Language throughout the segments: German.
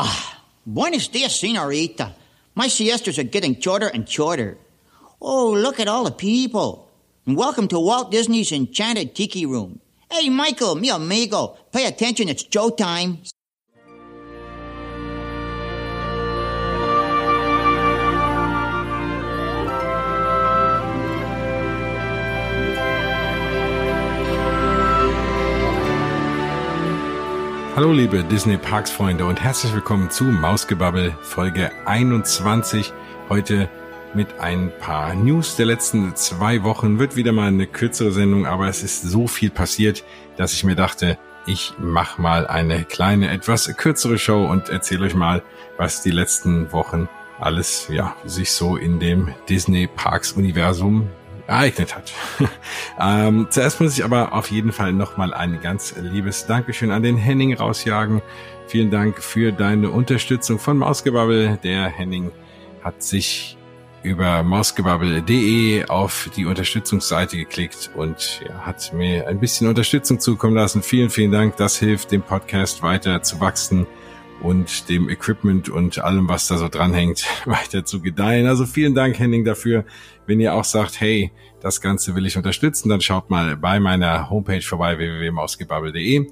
Oh, buenos dias, senorita. My siestas are getting shorter and shorter. Oh, look at all the people. Welcome to Walt Disney's Enchanted Tiki Room. Hey, Michael, mi amigo, pay attention, it's Joe time. Hallo liebe Disney Parks Freunde und herzlich willkommen zu Mausgebabbel Folge 21. Heute mit ein paar News der letzten zwei Wochen. Wird wieder mal eine kürzere Sendung, aber es ist so viel passiert, dass ich mir dachte, ich mache mal eine kleine, etwas kürzere Show und erzähle euch mal, was die letzten Wochen alles, ja, sich so in dem Disney Parks Universum ereignet hat. ähm, zuerst muss ich aber auf jeden Fall nochmal ein ganz liebes Dankeschön an den Henning rausjagen. Vielen Dank für deine Unterstützung von Mausgebabbel. Der Henning hat sich über mausgebabbel.de auf die Unterstützungsseite geklickt und ja, hat mir ein bisschen Unterstützung zukommen lassen. Vielen, vielen Dank. Das hilft dem Podcast weiter zu wachsen und dem Equipment und allem, was da so dranhängt, weiter zu gedeihen. Also vielen Dank, Henning, dafür. Wenn ihr auch sagt, hey, das Ganze will ich unterstützen, dann schaut mal bei meiner Homepage vorbei, www.mausgebabbel.de.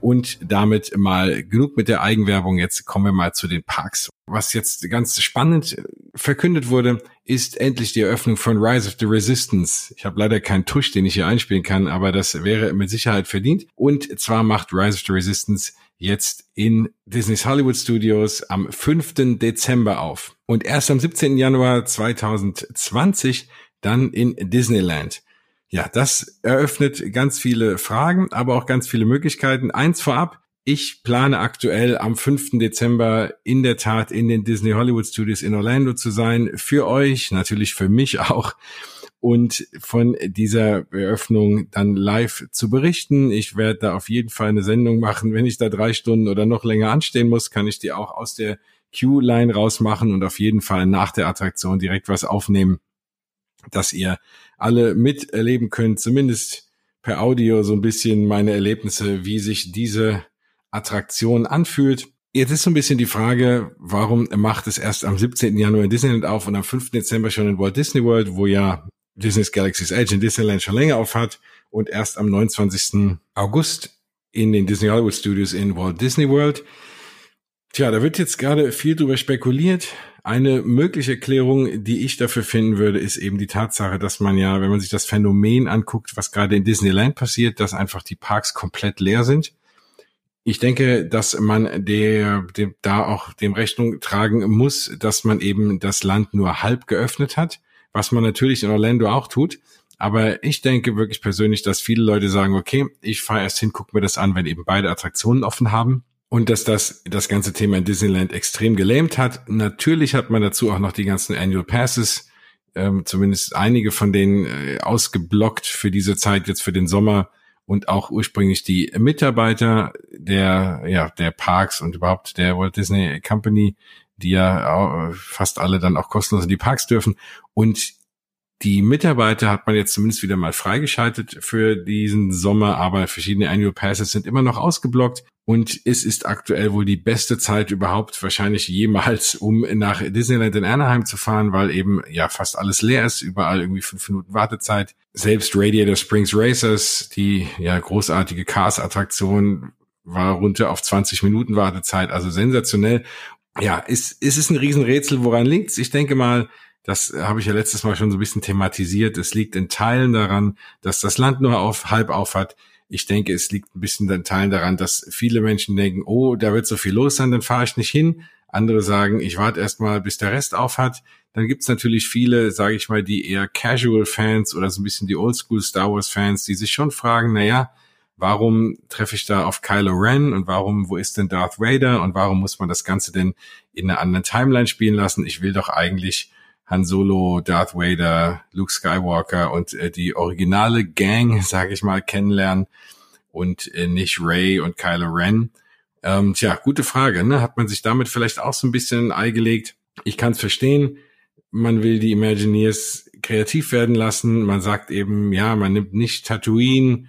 Und damit mal genug mit der Eigenwerbung. Jetzt kommen wir mal zu den Parks. Was jetzt ganz spannend verkündet wurde, ist endlich die Eröffnung von Rise of the Resistance. Ich habe leider keinen Tusch, den ich hier einspielen kann, aber das wäre mit Sicherheit verdient. Und zwar macht Rise of the Resistance jetzt in Disney's Hollywood Studios am 5. Dezember auf. Und erst am 17. Januar 2020 dann in Disneyland. Ja, das eröffnet ganz viele Fragen, aber auch ganz viele Möglichkeiten. Eins vorab, ich plane aktuell am 5. Dezember in der Tat in den Disney Hollywood Studios in Orlando zu sein. Für euch, natürlich für mich auch und von dieser Eröffnung dann live zu berichten. Ich werde da auf jeden Fall eine Sendung machen. Wenn ich da drei Stunden oder noch länger anstehen muss, kann ich die auch aus der Q-Line rausmachen und auf jeden Fall nach der Attraktion direkt was aufnehmen, dass ihr alle miterleben könnt, zumindest per Audio so ein bisschen meine Erlebnisse, wie sich diese Attraktion anfühlt. Jetzt ist so ein bisschen die Frage, warum macht es erst am 17. Januar in Disneyland auf und am 5. Dezember schon in Walt Disney World, wo ja Disney's Galaxy's Edge in Disneyland schon länger auf hat und erst am 29. August in den Disney Hollywood Studios in Walt Disney World. Tja, da wird jetzt gerade viel drüber spekuliert. Eine mögliche Erklärung, die ich dafür finden würde, ist eben die Tatsache, dass man ja, wenn man sich das Phänomen anguckt, was gerade in Disneyland passiert, dass einfach die Parks komplett leer sind. Ich denke, dass man der, dem, da auch dem Rechnung tragen muss, dass man eben das Land nur halb geöffnet hat was man natürlich in Orlando auch tut. Aber ich denke wirklich persönlich, dass viele Leute sagen, okay, ich fahre erst hin, guck mir das an, wenn eben beide Attraktionen offen haben. Und dass das das ganze Thema in Disneyland extrem gelähmt hat. Natürlich hat man dazu auch noch die ganzen Annual Passes, ähm, zumindest einige von denen äh, ausgeblockt für diese Zeit, jetzt für den Sommer und auch ursprünglich die Mitarbeiter der, ja, der Parks und überhaupt der Walt Disney Company, die ja fast alle dann auch kostenlos in die Parks dürfen. Und die Mitarbeiter hat man jetzt zumindest wieder mal freigeschaltet für diesen Sommer, aber verschiedene Annual Passes sind immer noch ausgeblockt. Und es ist aktuell wohl die beste Zeit überhaupt, wahrscheinlich jemals, um nach Disneyland in Anaheim zu fahren, weil eben ja fast alles leer ist, überall irgendwie fünf Minuten Wartezeit. Selbst Radiator Springs Racers, die ja großartige Cars-Attraktion, war runter auf 20 Minuten Wartezeit, also sensationell ja, ist, ist es ein Riesenrätsel, woran liegt's? Ich denke mal, das habe ich ja letztes Mal schon so ein bisschen thematisiert. Es liegt in Teilen daran, dass das Land nur auf halb auf hat. Ich denke, es liegt ein bisschen in Teilen daran, dass viele Menschen denken, oh, da wird so viel los sein, dann fahre ich nicht hin. Andere sagen, ich warte erst mal, bis der Rest auf hat. Dann gibt's natürlich viele, sage ich mal, die eher Casual-Fans oder so ein bisschen die Oldschool Star Wars-Fans, die sich schon fragen, na ja, warum treffe ich da auf Kylo Ren und warum, wo ist denn Darth Vader und warum muss man das Ganze denn in einer anderen Timeline spielen lassen? Ich will doch eigentlich Han Solo, Darth Vader, Luke Skywalker und äh, die originale Gang, sage ich mal, kennenlernen und äh, nicht Ray und Kylo Ren. Ähm, tja, gute Frage. Ne? Hat man sich damit vielleicht auch so ein bisschen ein Ei gelegt? Ich kann es verstehen. Man will die Imagineers kreativ werden lassen. Man sagt eben, ja, man nimmt nicht Tatooine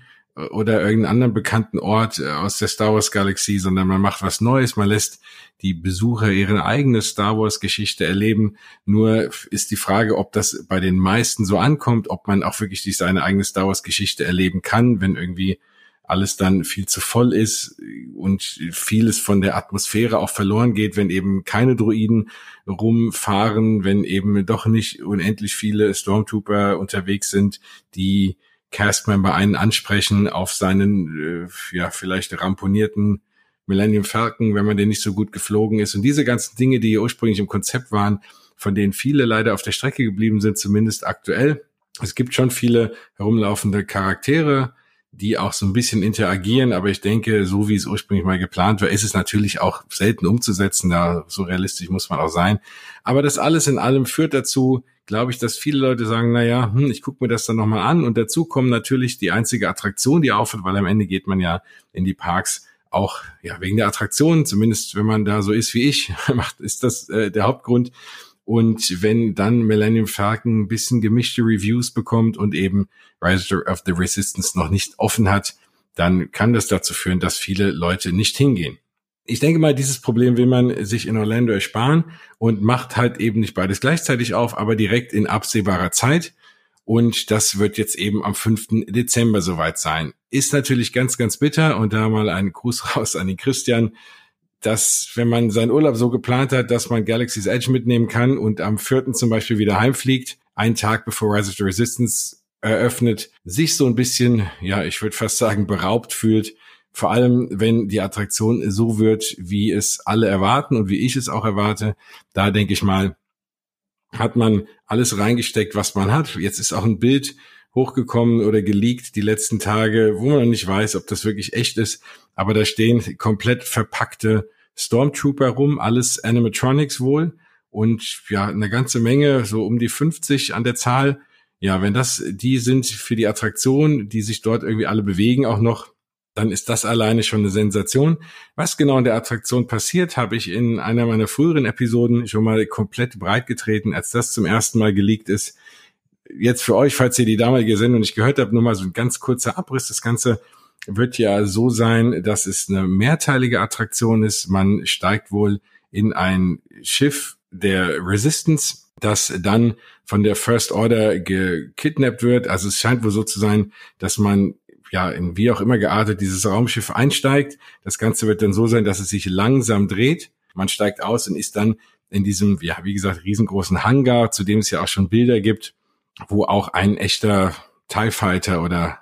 oder irgendeinen anderen bekannten Ort äh, aus der Star Wars Galaxie, sondern man macht was Neues, man lässt die Besucher ihre eigene Star Wars Geschichte erleben. Nur ist die Frage, ob das bei den meisten so ankommt, ob man auch wirklich seine eigene Star Wars Geschichte erleben kann, wenn irgendwie alles dann viel zu voll ist und vieles von der Atmosphäre auch verloren geht, wenn eben keine Droiden rumfahren, wenn eben doch nicht unendlich viele Stormtrooper unterwegs sind, die Castmember einen ansprechen auf seinen, äh, ja, vielleicht ramponierten Millennium Falcon, wenn man den nicht so gut geflogen ist. Und diese ganzen Dinge, die ursprünglich im Konzept waren, von denen viele leider auf der Strecke geblieben sind, zumindest aktuell. Es gibt schon viele herumlaufende Charaktere, die auch so ein bisschen interagieren, aber ich denke, so wie es ursprünglich mal geplant war, ist es natürlich auch selten umzusetzen, da so realistisch muss man auch sein. Aber das alles in allem führt dazu, glaube ich, dass viele Leute sagen, na ja, hm, ich gucke mir das dann nochmal an und dazu kommen natürlich die einzige Attraktion, die aufhört, weil am Ende geht man ja in die Parks auch ja wegen der Attraktion, zumindest wenn man da so ist wie ich, macht ist das äh, der Hauptgrund. Und wenn dann Millennium Falcon ein bisschen gemischte Reviews bekommt und eben Rise of the Resistance noch nicht offen hat, dann kann das dazu führen, dass viele Leute nicht hingehen. Ich denke mal, dieses Problem will man sich in Orlando ersparen und macht halt eben nicht beides gleichzeitig auf, aber direkt in absehbarer Zeit. Und das wird jetzt eben am 5. Dezember soweit sein. Ist natürlich ganz, ganz bitter und da mal ein Gruß raus an den Christian dass wenn man seinen Urlaub so geplant hat, dass man Galaxy's Edge mitnehmen kann und am 4. zum Beispiel wieder heimfliegt, einen Tag bevor Rise of the Resistance eröffnet, sich so ein bisschen, ja, ich würde fast sagen, beraubt fühlt. Vor allem, wenn die Attraktion so wird, wie es alle erwarten und wie ich es auch erwarte. Da denke ich mal, hat man alles reingesteckt, was man hat. Jetzt ist auch ein Bild hochgekommen oder geleakt die letzten Tage, wo man noch nicht weiß, ob das wirklich echt ist. Aber da stehen komplett verpackte Stormtrooper rum, alles Animatronics wohl. Und ja, eine ganze Menge, so um die 50 an der Zahl. Ja, wenn das die sind für die Attraktion, die sich dort irgendwie alle bewegen auch noch, dann ist das alleine schon eine Sensation. Was genau in der Attraktion passiert, habe ich in einer meiner früheren Episoden schon mal komplett breit getreten, als das zum ersten Mal geleakt ist jetzt für euch, falls ihr die damalige Sendung nicht gehört habt, nur mal so ein ganz kurzer Abriss. Das Ganze wird ja so sein, dass es eine mehrteilige Attraktion ist. Man steigt wohl in ein Schiff der Resistance, das dann von der First Order gekidnappt wird. Also es scheint wohl so zu sein, dass man ja in wie auch immer geartet dieses Raumschiff einsteigt. Das Ganze wird dann so sein, dass es sich langsam dreht. Man steigt aus und ist dann in diesem, ja, wie gesagt, riesengroßen Hangar, zu dem es ja auch schon Bilder gibt, wo auch ein echter TIE Fighter oder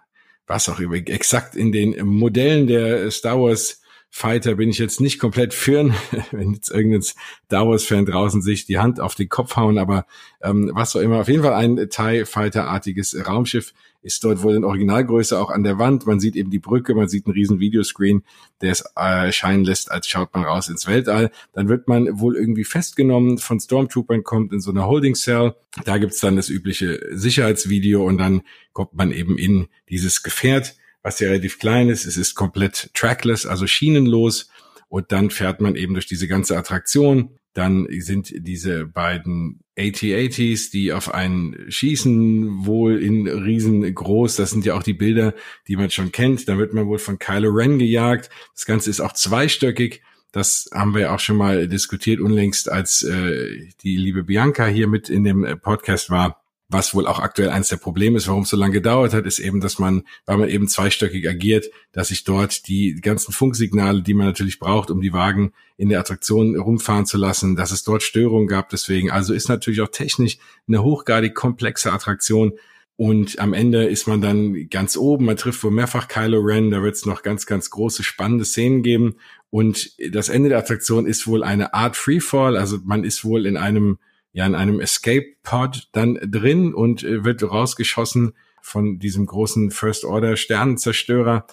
was auch immer, exakt in den Modellen der Star Wars Fighter bin ich jetzt nicht komplett führen, wenn jetzt irgendein Star Wars-Fan draußen sich die Hand auf den Kopf hauen, aber ähm, was auch immer. Auf jeden Fall ein TIE Fighter-artiges Raumschiff ist dort wohl in Originalgröße auch an der Wand. Man sieht eben die Brücke, man sieht einen riesen Videoscreen, der es erscheinen lässt, als schaut man raus ins Weltall. Dann wird man wohl irgendwie festgenommen von Stormtroopern, kommt in so eine Holding Cell. Da gibt's dann das übliche Sicherheitsvideo und dann kommt man eben in dieses Gefährt was ja relativ klein ist. Es ist komplett trackless, also schienenlos. Und dann fährt man eben durch diese ganze Attraktion. Dann sind diese beiden AT-ATs, die auf einen schießen, wohl in riesengroß. Das sind ja auch die Bilder, die man schon kennt. Da wird man wohl von Kylo Ren gejagt. Das Ganze ist auch zweistöckig. Das haben wir auch schon mal diskutiert unlängst, als äh, die liebe Bianca hier mit in dem äh, Podcast war was wohl auch aktuell eines der Probleme ist, warum es so lange gedauert hat, ist eben, dass man, weil man eben zweistöckig agiert, dass sich dort die ganzen Funksignale, die man natürlich braucht, um die Wagen in der Attraktion rumfahren zu lassen, dass es dort Störungen gab. Deswegen, also ist natürlich auch technisch eine hochgradig komplexe Attraktion. Und am Ende ist man dann ganz oben. Man trifft wohl mehrfach Kylo Ren. Da wird es noch ganz, ganz große, spannende Szenen geben. Und das Ende der Attraktion ist wohl eine Art Freefall. Also man ist wohl in einem ja in einem Escape Pod dann drin und äh, wird rausgeschossen von diesem großen First Order Sternenzerstörer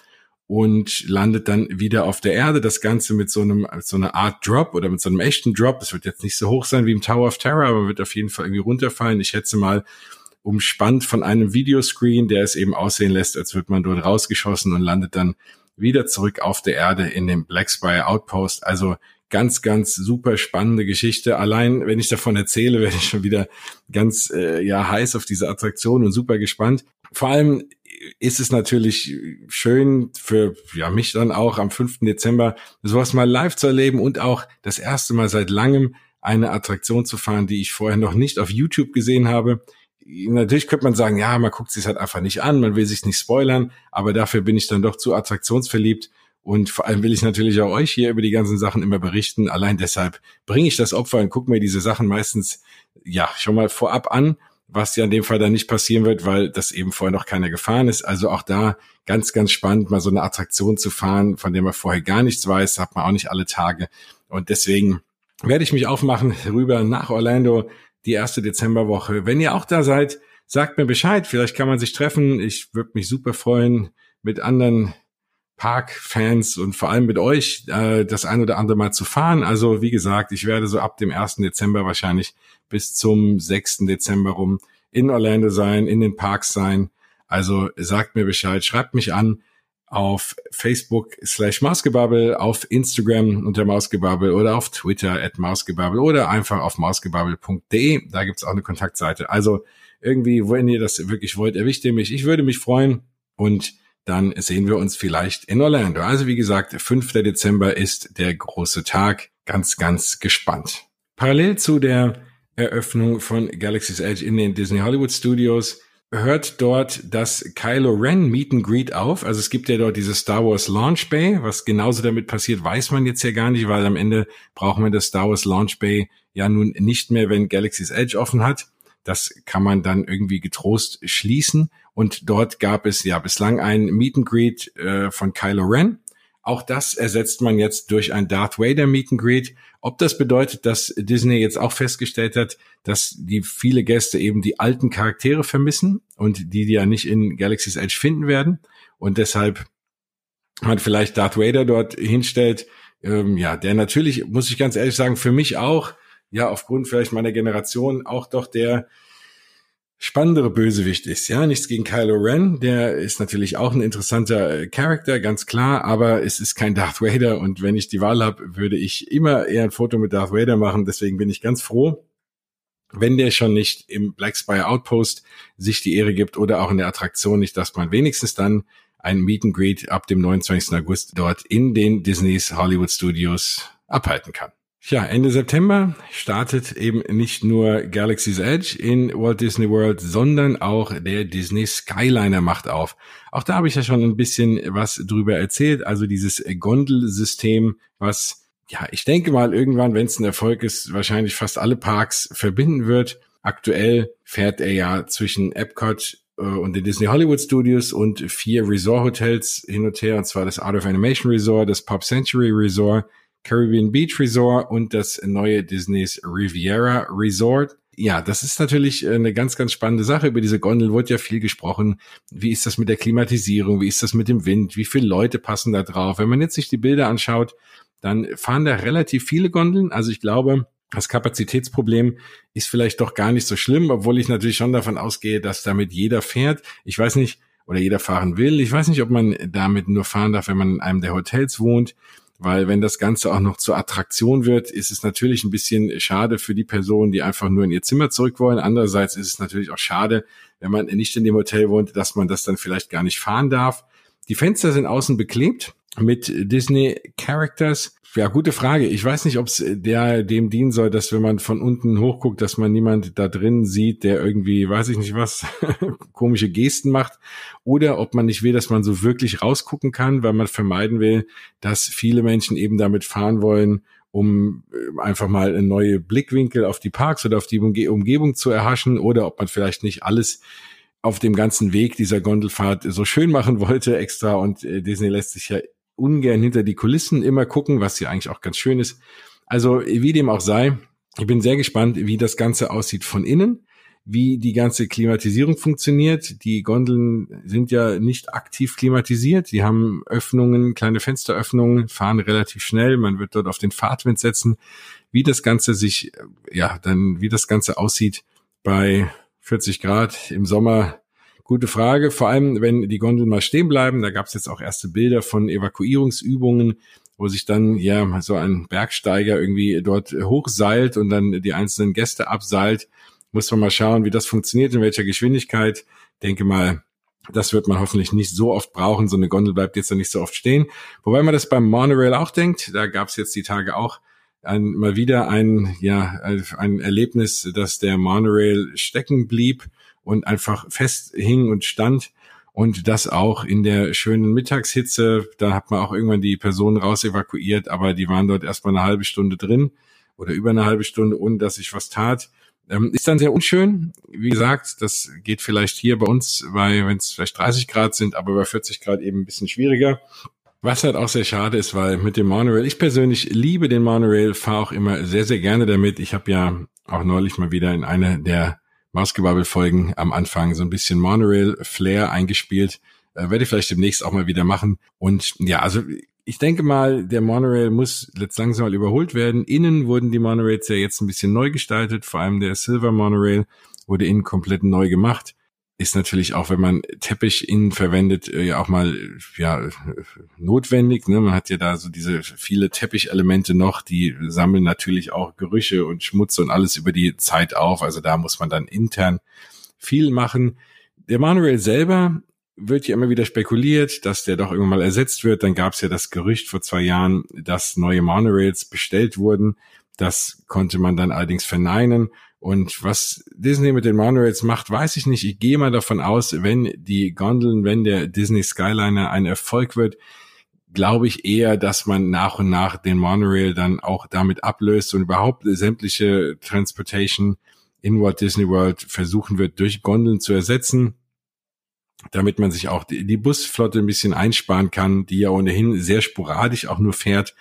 und landet dann wieder auf der Erde. Das Ganze mit so einem, so einer Art Drop oder mit so einem echten Drop. Es wird jetzt nicht so hoch sein wie im Tower of Terror, aber wird auf jeden Fall irgendwie runterfallen. Ich schätze mal, umspannt von einem Videoscreen, der es eben aussehen lässt, als wird man dort rausgeschossen und landet dann wieder zurück auf der Erde in dem Black Spire Outpost. Also ganz, ganz super spannende Geschichte. Allein, wenn ich davon erzähle, werde ich schon wieder ganz äh, ja heiß auf diese Attraktion und super gespannt. Vor allem ist es natürlich schön für ja, mich dann auch am 5. Dezember sowas mal live zu erleben und auch das erste Mal seit langem eine Attraktion zu fahren, die ich vorher noch nicht auf YouTube gesehen habe. Natürlich könnte man sagen, ja, man guckt sich halt einfach nicht an, man will sich nicht spoilern, aber dafür bin ich dann doch zu attraktionsverliebt und vor allem will ich natürlich auch euch hier über die ganzen Sachen immer berichten. Allein deshalb bringe ich das Opfer und gucke mir diese Sachen meistens ja schon mal vorab an was ja in dem Fall dann nicht passieren wird, weil das eben vorher noch keiner gefahren ist. Also auch da ganz, ganz spannend, mal so eine Attraktion zu fahren, von der man vorher gar nichts weiß, hat man auch nicht alle Tage. Und deswegen werde ich mich aufmachen rüber nach Orlando die erste Dezemberwoche. Wenn ihr auch da seid, sagt mir Bescheid. Vielleicht kann man sich treffen. Ich würde mich super freuen, mit anderen Parkfans und vor allem mit euch äh, das ein oder andere Mal zu fahren. Also wie gesagt, ich werde so ab dem 1. Dezember wahrscheinlich bis zum 6. Dezember rum in Orlando sein, in den Parks sein. Also sagt mir Bescheid, schreibt mich an auf Facebook slash Mausgebubble, auf Instagram unter Mausgebubble oder auf Twitter at Mausgebubble oder einfach auf mausgebubble.de. Da gibt's auch eine Kontaktseite. Also irgendwie, wenn ihr das wirklich wollt, erwischt ihr mich. Ich würde mich freuen und dann sehen wir uns vielleicht in Orlando. Also wie gesagt, 5. Dezember ist der große Tag. Ganz, ganz gespannt. Parallel zu der Eröffnung von Galaxy's Edge in den Disney Hollywood Studios hört dort das Kylo Ren Meet and Greet auf. Also es gibt ja dort diese Star Wars Launch Bay. Was genauso damit passiert, weiß man jetzt ja gar nicht, weil am Ende brauchen wir das Star Wars Launch Bay ja nun nicht mehr, wenn Galaxy's Edge offen hat. Das kann man dann irgendwie getrost schließen. Und dort gab es ja bislang ein Meet and Greet äh, von Kylo Ren. Auch das ersetzt man jetzt durch ein Darth Vader Meet and Greet. Ob das bedeutet, dass Disney jetzt auch festgestellt hat, dass die viele Gäste eben die alten Charaktere vermissen und die die ja nicht in Galaxy's Edge finden werden und deshalb man vielleicht Darth Vader dort hinstellt, ähm, ja, der natürlich, muss ich ganz ehrlich sagen, für mich auch, ja, aufgrund vielleicht meiner Generation auch doch der spannendere Bösewicht ist. Ja, nichts gegen Kylo Ren, der ist natürlich auch ein interessanter äh, Charakter, ganz klar, aber es ist kein Darth Vader und wenn ich die Wahl habe, würde ich immer eher ein Foto mit Darth Vader machen. Deswegen bin ich ganz froh, wenn der schon nicht im Black Spire Outpost sich die Ehre gibt oder auch in der Attraktion nicht, dass man wenigstens dann ein Meet and Greet ab dem 29. August dort in den Disneys Hollywood Studios abhalten kann. Ja, Ende September startet eben nicht nur Galaxy's Edge in Walt Disney World, sondern auch der Disney Skyliner macht auf. Auch da habe ich ja schon ein bisschen was drüber erzählt. Also dieses Gondelsystem, was, ja, ich denke mal irgendwann, wenn es ein Erfolg ist, wahrscheinlich fast alle Parks verbinden wird. Aktuell fährt er ja zwischen Epcot äh, und den Disney Hollywood Studios und vier Resort Hotels hin und her, und zwar das Art of Animation Resort, das Pop Century Resort, Caribbean Beach Resort und das neue Disneys Riviera Resort. Ja, das ist natürlich eine ganz, ganz spannende Sache. Über diese Gondel wurde ja viel gesprochen. Wie ist das mit der Klimatisierung? Wie ist das mit dem Wind? Wie viele Leute passen da drauf? Wenn man jetzt sich die Bilder anschaut, dann fahren da relativ viele Gondeln. Also ich glaube, das Kapazitätsproblem ist vielleicht doch gar nicht so schlimm, obwohl ich natürlich schon davon ausgehe, dass damit jeder fährt. Ich weiß nicht, oder jeder fahren will. Ich weiß nicht, ob man damit nur fahren darf, wenn man in einem der Hotels wohnt weil wenn das Ganze auch noch zur Attraktion wird, ist es natürlich ein bisschen schade für die Personen, die einfach nur in ihr Zimmer zurück wollen. Andererseits ist es natürlich auch schade, wenn man nicht in dem Hotel wohnt, dass man das dann vielleicht gar nicht fahren darf. Die Fenster sind außen beklebt mit Disney Characters. Ja, gute Frage. Ich weiß nicht, ob es der dem dienen soll, dass wenn man von unten hochguckt, dass man niemand da drin sieht, der irgendwie, weiß ich nicht was, komische Gesten macht, oder ob man nicht will, dass man so wirklich rausgucken kann, weil man vermeiden will, dass viele Menschen eben damit fahren wollen, um äh, einfach mal einen neue Blickwinkel auf die Parks oder auf die Umgebung zu erhaschen, oder ob man vielleicht nicht alles auf dem ganzen Weg dieser Gondelfahrt so schön machen wollte extra und äh, Disney lässt sich ja ungern hinter die Kulissen immer gucken, was ja eigentlich auch ganz schön ist. Also wie dem auch sei, ich bin sehr gespannt, wie das Ganze aussieht von innen, wie die ganze Klimatisierung funktioniert. Die Gondeln sind ja nicht aktiv klimatisiert. Die haben Öffnungen, kleine Fensteröffnungen, fahren relativ schnell. Man wird dort auf den Fahrtwind setzen. Wie das Ganze sich, ja, dann, wie das Ganze aussieht bei 40 Grad im Sommer, Gute Frage, vor allem wenn die Gondeln mal stehen bleiben. Da gab es jetzt auch erste Bilder von Evakuierungsübungen wo sich dann ja so ein Bergsteiger irgendwie dort hochseilt und dann die einzelnen Gäste abseilt. Muss man mal schauen, wie das funktioniert, in welcher Geschwindigkeit. Denke mal, das wird man hoffentlich nicht so oft brauchen. So eine Gondel bleibt jetzt ja nicht so oft stehen. Wobei man das beim Monorail auch denkt. Da gab es jetzt die Tage auch ein, mal wieder ein, ja, ein Erlebnis, dass der Monorail stecken blieb und einfach festhing und stand. Und das auch in der schönen Mittagshitze. Da hat man auch irgendwann die Personen raus evakuiert, aber die waren dort erstmal eine halbe Stunde drin oder über eine halbe Stunde, ohne dass sich was tat. Ähm, ist dann sehr unschön. Wie gesagt, das geht vielleicht hier bei uns, weil wenn es vielleicht 30 Grad sind, aber bei 40 Grad eben ein bisschen schwieriger. Was halt auch sehr schade ist, weil mit dem Monorail, ich persönlich liebe den Monorail, fahre auch immer sehr, sehr gerne damit. Ich habe ja auch neulich mal wieder in einer der Mausgebabbel-Folgen am Anfang so ein bisschen Monorail-Flair eingespielt. Äh, werde ich vielleicht demnächst auch mal wieder machen. Und ja, also ich denke mal, der Monorail muss jetzt langsam mal überholt werden. Innen wurden die Monorails ja jetzt ein bisschen neu gestaltet, vor allem der Silver Monorail wurde innen komplett neu gemacht. Ist natürlich auch, wenn man Teppich innen verwendet, äh, ja auch mal ja notwendig. Ne? Man hat ja da so diese viele Teppichelemente noch, die sammeln natürlich auch Gerüche und Schmutz und alles über die Zeit auf. Also da muss man dann intern viel machen. Der Monorail selber wird ja immer wieder spekuliert, dass der doch irgendwann mal ersetzt wird. Dann gab es ja das Gerücht vor zwei Jahren, dass neue Monorails bestellt wurden. Das konnte man dann allerdings verneinen. Und was Disney mit den Monorails macht, weiß ich nicht. Ich gehe mal davon aus, wenn die Gondeln, wenn der Disney Skyliner ein Erfolg wird, glaube ich eher, dass man nach und nach den Monorail dann auch damit ablöst und überhaupt sämtliche Transportation in Walt Disney World versuchen wird, durch Gondeln zu ersetzen damit man sich auch die, die Busflotte ein bisschen einsparen kann, die ja ohnehin sehr sporadisch auch nur fährt.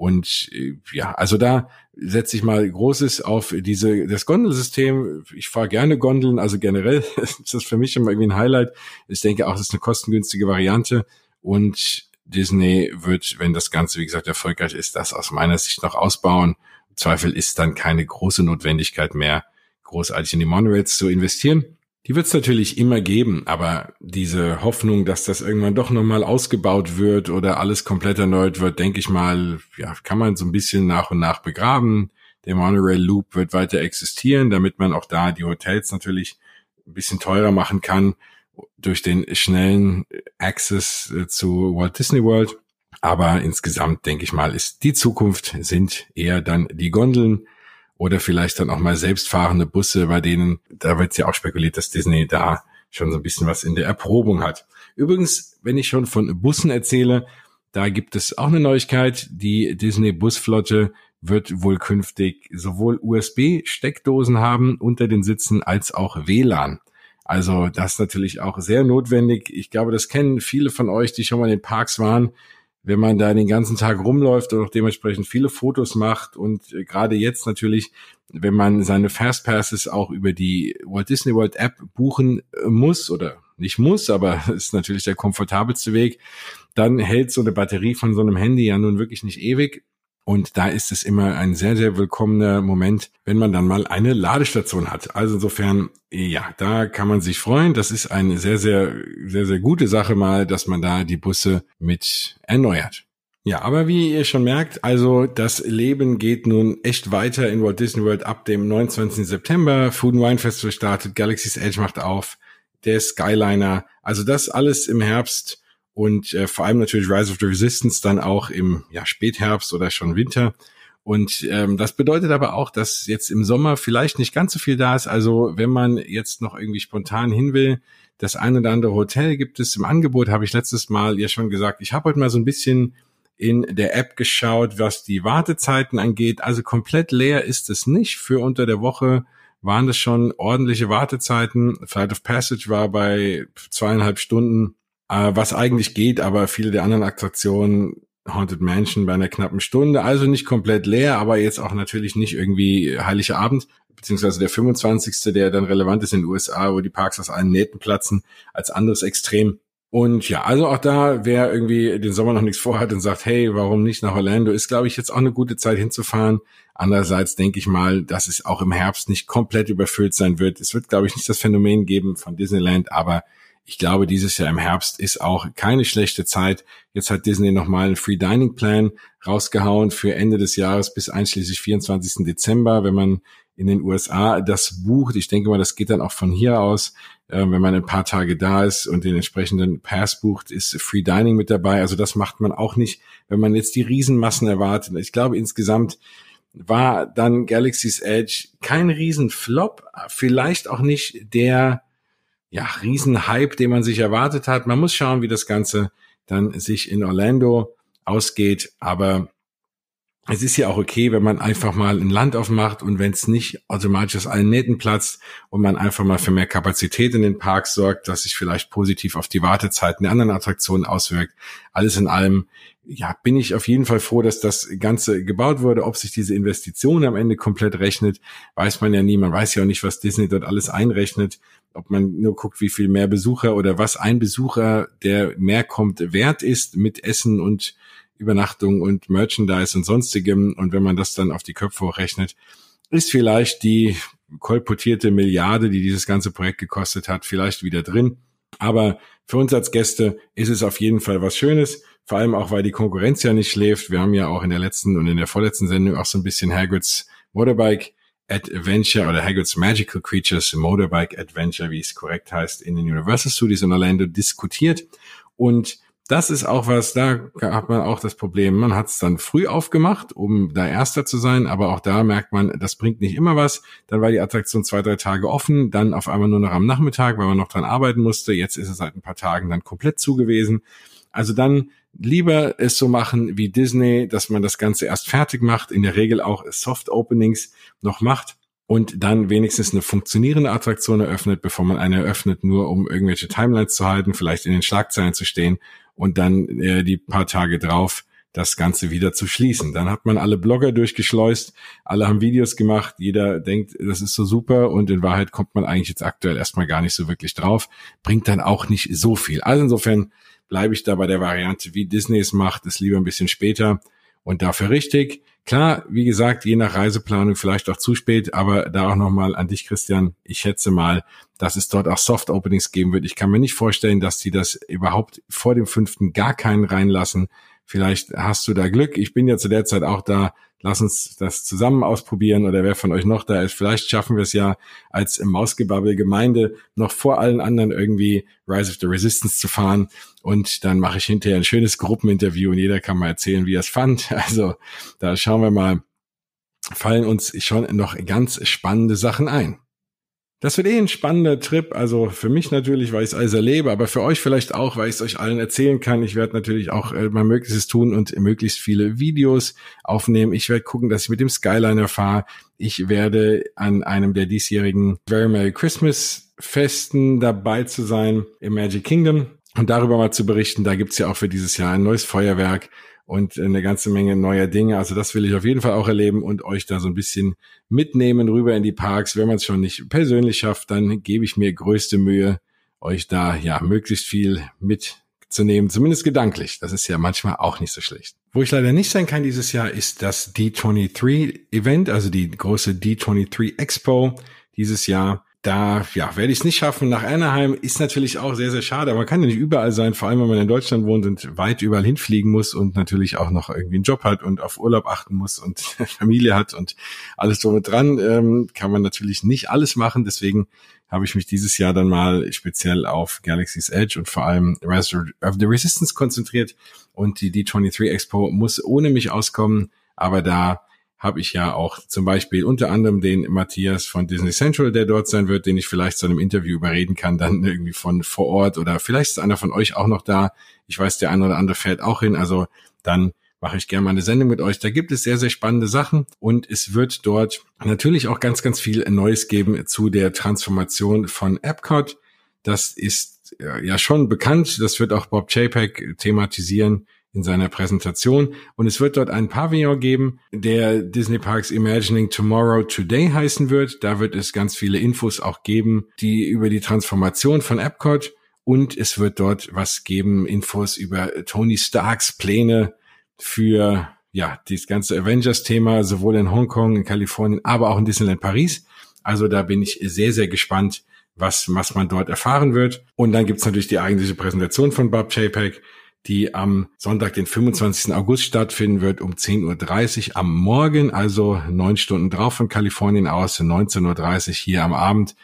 Und äh, ja, also da setze ich mal Großes auf diese das Gondelsystem. Ich fahre gerne Gondeln, also generell ist das für mich immer irgendwie ein Highlight. Ich denke auch, das ist eine kostengünstige Variante und Disney wird, wenn das Ganze, wie gesagt, erfolgreich ist, das aus meiner Sicht noch ausbauen. Im Zweifel ist dann keine große Notwendigkeit mehr, großartig in die Monorails zu investieren. Die wird es natürlich immer geben, aber diese Hoffnung, dass das irgendwann doch nochmal ausgebaut wird oder alles komplett erneuert wird, denke ich mal, ja, kann man so ein bisschen nach und nach begraben. Der Monorail Loop wird weiter existieren, damit man auch da die Hotels natürlich ein bisschen teurer machen kann durch den schnellen Access äh, zu Walt Disney World. Aber insgesamt denke ich mal, ist die Zukunft sind eher dann die Gondeln oder vielleicht dann auch mal selbstfahrende Busse, bei denen, da wird ja auch spekuliert, dass Disney da schon so ein bisschen was in der Erprobung hat. Übrigens, wenn ich schon von Bussen erzähle, da gibt es auch eine Neuigkeit. Die Disney Busflotte wird wohl künftig sowohl USB-Steckdosen haben unter den Sitzen als auch WLAN. Also das natürlich auch sehr notwendig. Ich glaube, das kennen viele von euch, die schon mal in den Parks waren wenn man da den ganzen Tag rumläuft und auch dementsprechend viele Fotos macht und äh, gerade jetzt natürlich, wenn man seine Fastpasses auch über die Walt Disney World App buchen äh, muss oder nicht muss, aber ist natürlich der komfortabelste Weg, dann hält so eine Batterie von so einem Handy ja nun wirklich nicht ewig. Und da ist es immer ein sehr, sehr willkommener Moment, wenn man dann mal eine Ladestation hat. Also insofern, ja, da kann man sich freuen. Das ist eine sehr, sehr, sehr, sehr gute Sache mal, dass man da die Busse mit erneuert. Ja, aber wie ihr schon merkt, also das Leben geht nun echt weiter in Walt Disney World ab dem 29. September. Food and Wine Festival startet, Galaxy's Edge macht auf, der Skyliner. Also das alles im Herbst und äh, vor allem natürlich Rise of the Resistance dann auch im ja, Spätherbst oder schon Winter. Und ähm, das bedeutet aber auch, dass jetzt im Sommer vielleicht nicht ganz so viel da ist. Also wenn man jetzt noch irgendwie spontan hin will, das ein oder andere Hotel gibt es im Angebot, habe ich letztes Mal ja schon gesagt. Ich habe heute mal so ein bisschen in der App geschaut, was die Wartezeiten angeht. Also komplett leer ist es nicht. Für unter der Woche waren das schon ordentliche Wartezeiten. Flight of Passage war bei zweieinhalb Stunden äh, was eigentlich geht, aber viele der anderen Attraktionen Haunted Mansion bei einer knappen Stunde, also nicht komplett leer, aber jetzt auch natürlich nicht irgendwie Heiliger Abend, beziehungsweise der 25. der dann relevant ist in den USA, wo die Parks aus allen Nähten platzen, als anderes Extrem. Und ja, also auch da, wer irgendwie den Sommer noch nichts vorhat und sagt, hey, warum nicht nach Orlando, ist, glaube ich, jetzt auch eine gute Zeit hinzufahren. Andererseits denke ich mal, dass es auch im Herbst nicht komplett überfüllt sein wird. Es wird, glaube ich, nicht das Phänomen geben von Disneyland, aber ich glaube, dieses Jahr im Herbst ist auch keine schlechte Zeit. Jetzt hat Disney nochmal einen Free Dining Plan rausgehauen für Ende des Jahres bis einschließlich 24. Dezember, wenn man in den USA das bucht. Ich denke mal, das geht dann auch von hier aus. Äh, wenn man ein paar Tage da ist und den entsprechenden Pass bucht, ist Free Dining mit dabei. Also das macht man auch nicht, wenn man jetzt die Riesenmassen erwartet. Ich glaube insgesamt war dann Galaxy's Edge kein Riesenflop, vielleicht auch nicht der ja, Riesenhype, den man sich erwartet hat. Man muss schauen, wie das Ganze dann sich in Orlando ausgeht. Aber es ist ja auch okay, wenn man einfach mal ein Land aufmacht und wenn es nicht automatisch aus allen Nähten platzt und man einfach mal für mehr Kapazität in den Parks sorgt, dass sich vielleicht positiv auf die Wartezeiten der anderen Attraktionen auswirkt. Alles in allem, ja, bin ich auf jeden Fall froh, dass das Ganze gebaut wurde. Ob sich diese Investition am Ende komplett rechnet, weiß man ja nie. Man weiß ja auch nicht, was Disney dort alles einrechnet. Ob man nur guckt, wie viel mehr Besucher oder was ein Besucher, der mehr kommt, wert ist mit Essen und Übernachtung und Merchandise und sonstigem. Und wenn man das dann auf die Köpfe hochrechnet, ist vielleicht die kolportierte Milliarde, die dieses ganze Projekt gekostet hat, vielleicht wieder drin. Aber für uns als Gäste ist es auf jeden Fall was Schönes. Vor allem auch, weil die Konkurrenz ja nicht schläft. Wir haben ja auch in der letzten und in der vorletzten Sendung auch so ein bisschen Hagrids Motorbike Adventure oder Hagrid's Magical Creatures Motorbike Adventure, wie es korrekt heißt, in den Universal Studios in Orlando diskutiert. Und das ist auch was, da hat man auch das Problem, man hat es dann früh aufgemacht, um da Erster zu sein, aber auch da merkt man, das bringt nicht immer was. Dann war die Attraktion zwei, drei Tage offen, dann auf einmal nur noch am Nachmittag, weil man noch dran arbeiten musste. Jetzt ist es seit ein paar Tagen dann komplett zugewesen. Also dann lieber es so machen wie Disney, dass man das Ganze erst fertig macht, in der Regel auch Soft Openings noch macht und dann wenigstens eine funktionierende Attraktion eröffnet, bevor man eine eröffnet, nur um irgendwelche Timelines zu halten, vielleicht in den Schlagzeilen zu stehen und dann äh, die paar Tage drauf das Ganze wieder zu schließen. Dann hat man alle Blogger durchgeschleust, alle haben Videos gemacht, jeder denkt, das ist so super und in Wahrheit kommt man eigentlich jetzt aktuell erstmal gar nicht so wirklich drauf, bringt dann auch nicht so viel. Also insofern bleibe ich da bei der Variante, wie Disney es macht, ist lieber ein bisschen später und dafür richtig. Klar, wie gesagt, je nach Reiseplanung vielleicht auch zu spät, aber da auch nochmal an dich, Christian. Ich schätze mal, dass es dort auch Soft Openings geben wird. Ich kann mir nicht vorstellen, dass die das überhaupt vor dem fünften gar keinen reinlassen. Vielleicht hast du da Glück. Ich bin ja zu der Zeit auch da. Lass uns das zusammen ausprobieren oder wer von euch noch da ist. Vielleicht schaffen wir es ja als Mausgebabbel Gemeinde noch vor allen anderen irgendwie Rise of the Resistance zu fahren. Und dann mache ich hinterher ein schönes Gruppeninterview und jeder kann mal erzählen, wie er es fand. Also da schauen wir mal, fallen uns schon noch ganz spannende Sachen ein. Das wird eh ein spannender Trip. Also für mich natürlich, weil ich es alles erlebe, aber für euch vielleicht auch, weil ich es euch allen erzählen kann. Ich werde natürlich auch äh, mein Möglichstes tun und möglichst viele Videos aufnehmen. Ich werde gucken, dass ich mit dem Skyliner fahre. Ich werde an einem der diesjährigen Very Merry Christmas Festen dabei zu sein im Magic Kingdom und darüber mal zu berichten. Da gibt's ja auch für dieses Jahr ein neues Feuerwerk und eine ganze Menge neuer Dinge. Also das will ich auf jeden Fall auch erleben und euch da so ein bisschen mitnehmen rüber in die Parks. Wenn man es schon nicht persönlich schafft, dann gebe ich mir größte Mühe, euch da ja möglichst viel mitzunehmen, zumindest gedanklich. Das ist ja manchmal auch nicht so schlecht. Wo ich leider nicht sein kann dieses Jahr ist das D23 Event, also die große D23 Expo dieses Jahr da ja, werde ich es nicht schaffen. Nach Anaheim ist natürlich auch sehr, sehr schade. Man kann ja nicht überall sein, vor allem wenn man in Deutschland wohnt und weit überall hinfliegen muss und natürlich auch noch irgendwie einen Job hat und auf Urlaub achten muss und Familie hat und alles drum und dran, ähm, kann man natürlich nicht alles machen. Deswegen habe ich mich dieses Jahr dann mal speziell auf Galaxy's Edge und vor allem Rise of the Resistance konzentriert. Und die D23 Expo muss ohne mich auskommen. Aber da habe ich ja auch zum Beispiel unter anderem den Matthias von Disney Central, der dort sein wird, den ich vielleicht zu einem Interview überreden kann, dann irgendwie von vor Ort oder vielleicht ist einer von euch auch noch da. Ich weiß, der eine oder andere fährt auch hin. Also dann mache ich gerne mal eine Sendung mit euch. Da gibt es sehr, sehr spannende Sachen und es wird dort natürlich auch ganz, ganz viel Neues geben zu der Transformation von Epcot. Das ist ja schon bekannt. Das wird auch Bob Chapek thematisieren in seiner Präsentation. Und es wird dort einen Pavillon geben, der Disney Parks Imagining Tomorrow Today heißen wird. Da wird es ganz viele Infos auch geben, die über die Transformation von Epcot und es wird dort was geben, Infos über Tony Starks Pläne für ja, dieses ganze Avengers-Thema, sowohl in Hongkong, in Kalifornien, aber auch in Disneyland Paris. Also da bin ich sehr, sehr gespannt, was, was man dort erfahren wird. Und dann gibt's natürlich die eigentliche Präsentation von Bob Chapek, die am Sonntag, den 25. August stattfinden wird um 10.30 Uhr am Morgen, also neun Stunden drauf von Kalifornien aus, 19.30 Uhr hier am Abend.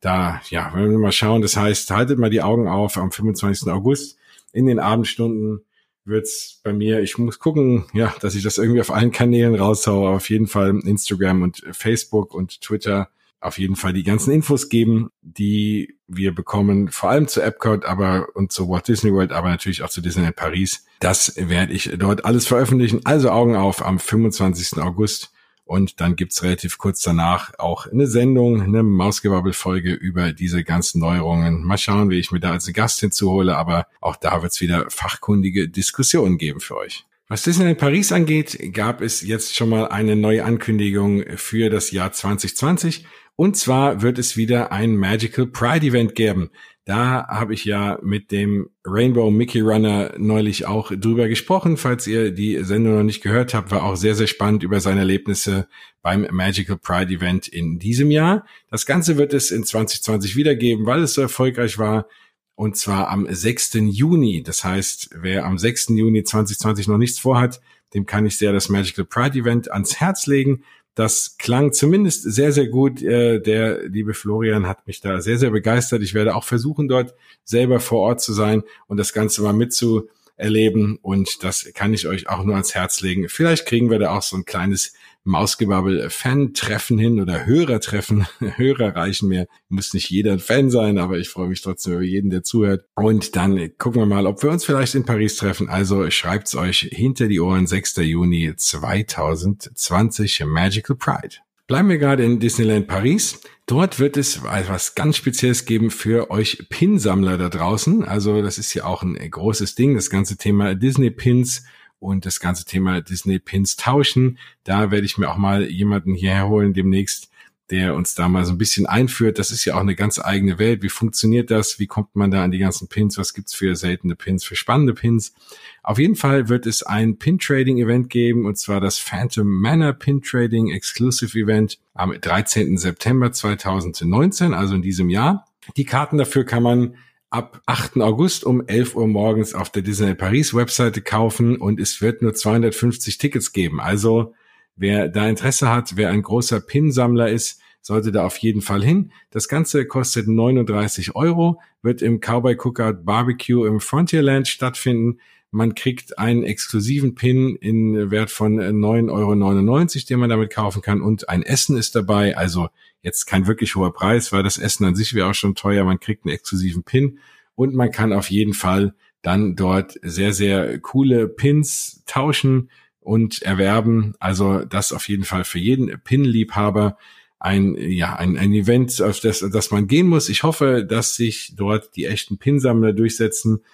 Da, ja, wenn wir mal schauen, das heißt, haltet mal die Augen auf am 25. August in den Abendstunden wird's bei mir, ich muss gucken, ja, dass ich das irgendwie auf allen Kanälen raushaue, auf jeden Fall Instagram und Facebook und Twitter auf jeden Fall die ganzen Infos geben, die wir bekommen, vor allem zu Epcot, aber und zu Walt Disney World, aber natürlich auch zu Disneyland Paris. Das werde ich dort alles veröffentlichen. Also Augen auf am 25. August. Und dann gibt's relativ kurz danach auch eine Sendung, eine Mausgebabbel-Folge über diese ganzen Neuerungen. Mal schauen, wie ich mir da als Gast hinzuhole, aber auch da wird's wieder fachkundige Diskussionen geben für euch. Was Disneyland Paris angeht, gab es jetzt schon mal eine neue Ankündigung für das Jahr 2020. Und zwar wird es wieder ein Magical Pride Event geben. Da habe ich ja mit dem Rainbow Mickey Runner neulich auch drüber gesprochen. Falls ihr die Sendung noch nicht gehört habt, war auch sehr, sehr spannend über seine Erlebnisse beim Magical Pride Event in diesem Jahr. Das Ganze wird es in 2020 wiedergeben, weil es so erfolgreich war. Und zwar am 6. Juni. Das heißt, wer am 6. Juni 2020 noch nichts vorhat, dem kann ich sehr das Magical Pride Event ans Herz legen. Das klang zumindest sehr, sehr gut. Äh, der liebe Florian hat mich da sehr, sehr begeistert. Ich werde auch versuchen, dort selber vor Ort zu sein und das Ganze mal mitzuerleben. Und das kann ich euch auch nur ans Herz legen. Vielleicht kriegen wir da auch so ein kleines Mausgebabbel-Fan-Treffen hin oder Hörertreffen. Hörer reichen mir. Muss nicht jeder ein Fan sein, aber ich freue mich trotzdem über jeden, der zuhört. Und dann gucken wir mal, ob wir uns vielleicht in Paris treffen. Also schreibt's euch hinter die Ohren 6. Juni 2020 Magical Pride. Bleiben wir gerade in Disneyland Paris. Dort wird es etwas ganz Spezielles geben für euch Pinsammler da draußen. Also das ist ja auch ein großes Ding, das ganze Thema Disney Pins und das ganze Thema Disney Pins tauschen. Da werde ich mir auch mal jemanden hierher holen demnächst, der uns da mal so ein bisschen einführt. Das ist ja auch eine ganz eigene Welt. Wie funktioniert das? Wie kommt man da an die ganzen Pins? Was gibt's für seltene Pins, für spannende Pins? Auf jeden Fall wird es ein Pin-Trading-Event geben, und zwar das Phantom Manor Pin-Trading Exclusive Event am 13. September 2019, also in diesem Jahr. Die Karten dafür kann man ab 8. August um 11 Uhr morgens auf der Disney Paris Webseite kaufen und es wird nur 250 Tickets geben. Also wer da Interesse hat, wer ein großer Pin-Sammler ist, sollte da auf jeden Fall hin. Das Ganze kostet 39 Euro, wird im Cowboy Cookout Barbecue im Frontierland stattfinden. Man kriegt einen exklusiven Pin in Wert von 9,99 Euro, den man damit kaufen kann und ein Essen ist dabei. Also jetzt kein wirklich hoher Preis, weil das Essen an sich wäre auch schon teuer. Man kriegt einen exklusiven Pin und man kann auf jeden Fall dann dort sehr, sehr coole Pins tauschen und erwerben. Also das auf jeden Fall für jeden Pin-Liebhaber ein, ja, ein, ein Event, auf das, das man gehen muss. Ich hoffe, dass sich dort die echten Pinsammler durchsetzen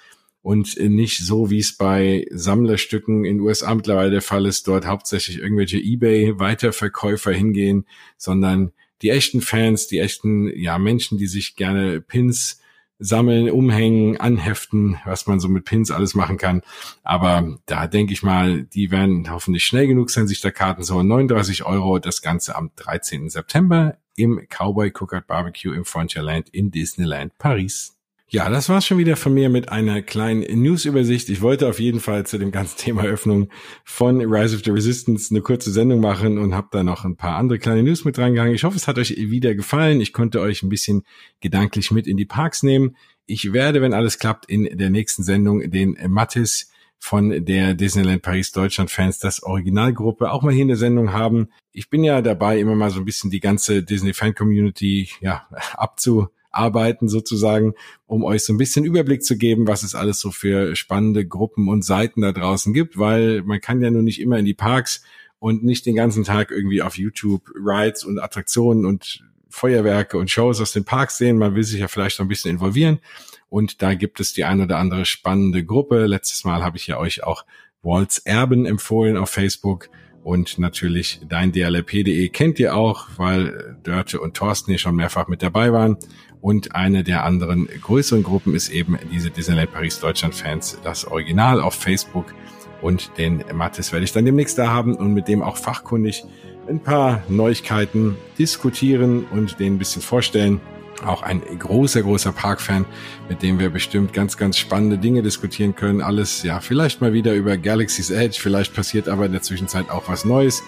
und nicht so, wie es bei Sammlerstücken in USA mittlerweile der Fall ist, dort hauptsächlich irgendwelche eBay-Weiterverkäufer hingehen, sondern die echten Fans, die echten ja Menschen, die sich gerne Pins sammeln, umhängen, anheften, was man so mit Pins alles machen kann. Aber da denke ich mal, die werden hoffentlich schnell genug sein, sich da Karten zu holen. 39 Euro, das Ganze am 13. September im Cowboy Cookout Barbecue im Frontierland in Disneyland Paris. Ja, das war's schon wieder von mir mit einer kleinen News-Übersicht. Ich wollte auf jeden Fall zu dem ganzen Thema Öffnung von Rise of the Resistance eine kurze Sendung machen und habe da noch ein paar andere kleine News mit reingehangen. Ich hoffe, es hat euch wieder gefallen. Ich konnte euch ein bisschen gedanklich mit in die Parks nehmen. Ich werde, wenn alles klappt, in der nächsten Sendung den Mattis von der Disneyland Paris Deutschland Fans, das Originalgruppe, auch mal hier in der Sendung haben. Ich bin ja dabei, immer mal so ein bisschen die ganze Disney Fan Community, ja, abzu, arbeiten sozusagen, um euch so ein bisschen Überblick zu geben, was es alles so für spannende Gruppen und Seiten da draußen gibt, weil man kann ja nur nicht immer in die Parks und nicht den ganzen Tag irgendwie auf YouTube Rides und Attraktionen und Feuerwerke und Shows aus den Parks sehen. Man will sich ja vielleicht noch ein bisschen involvieren. Und da gibt es die ein oder andere spannende Gruppe. Letztes Mal habe ich ja euch auch Walt's Erben empfohlen auf Facebook. Und natürlich dein DLRP.de kennt ihr auch, weil Dörte und Thorsten hier schon mehrfach mit dabei waren. Und eine der anderen größeren Gruppen ist eben diese Disneyland Paris Deutschland Fans, das Original auf Facebook. Und den Mathis werde ich dann demnächst da haben und mit dem auch fachkundig ein paar Neuigkeiten diskutieren und den ein bisschen vorstellen. Auch ein großer, großer Parkfan, mit dem wir bestimmt ganz, ganz spannende Dinge diskutieren können. Alles, ja, vielleicht mal wieder über Galaxy's Edge, vielleicht passiert aber in der Zwischenzeit auch was Neues.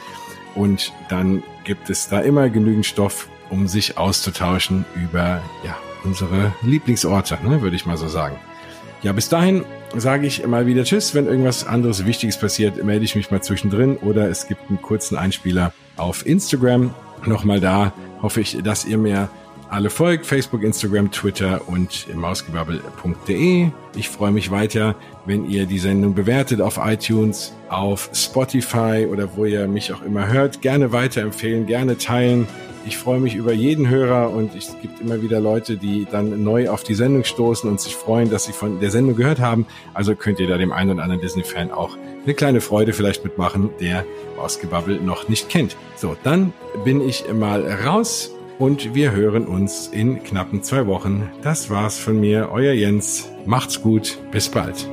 Und dann gibt es da immer genügend Stoff, um sich auszutauschen über, ja, unsere Lieblingsorte, ne, würde ich mal so sagen. Ja, bis dahin sage ich mal wieder Tschüss. Wenn irgendwas anderes Wichtiges passiert, melde ich mich mal zwischendrin oder es gibt einen kurzen Einspieler auf Instagram. Nochmal da hoffe ich, dass ihr mir alle folgt. Facebook, Instagram, Twitter und mausgebabbel.de. Ich freue mich weiter, wenn ihr die Sendung bewertet auf iTunes, auf Spotify oder wo ihr mich auch immer hört. Gerne weiterempfehlen, gerne teilen. Ich freue mich über jeden Hörer und es gibt immer wieder Leute, die dann neu auf die Sendung stoßen und sich freuen, dass sie von der Sendung gehört haben. Also könnt ihr da dem einen oder anderen Disney-Fan auch eine kleine Freude vielleicht mitmachen, der Mausgebabbel noch nicht kennt. So, dann bin ich mal raus und wir hören uns in knappen zwei Wochen. Das war's von mir, euer Jens. Macht's gut, bis bald.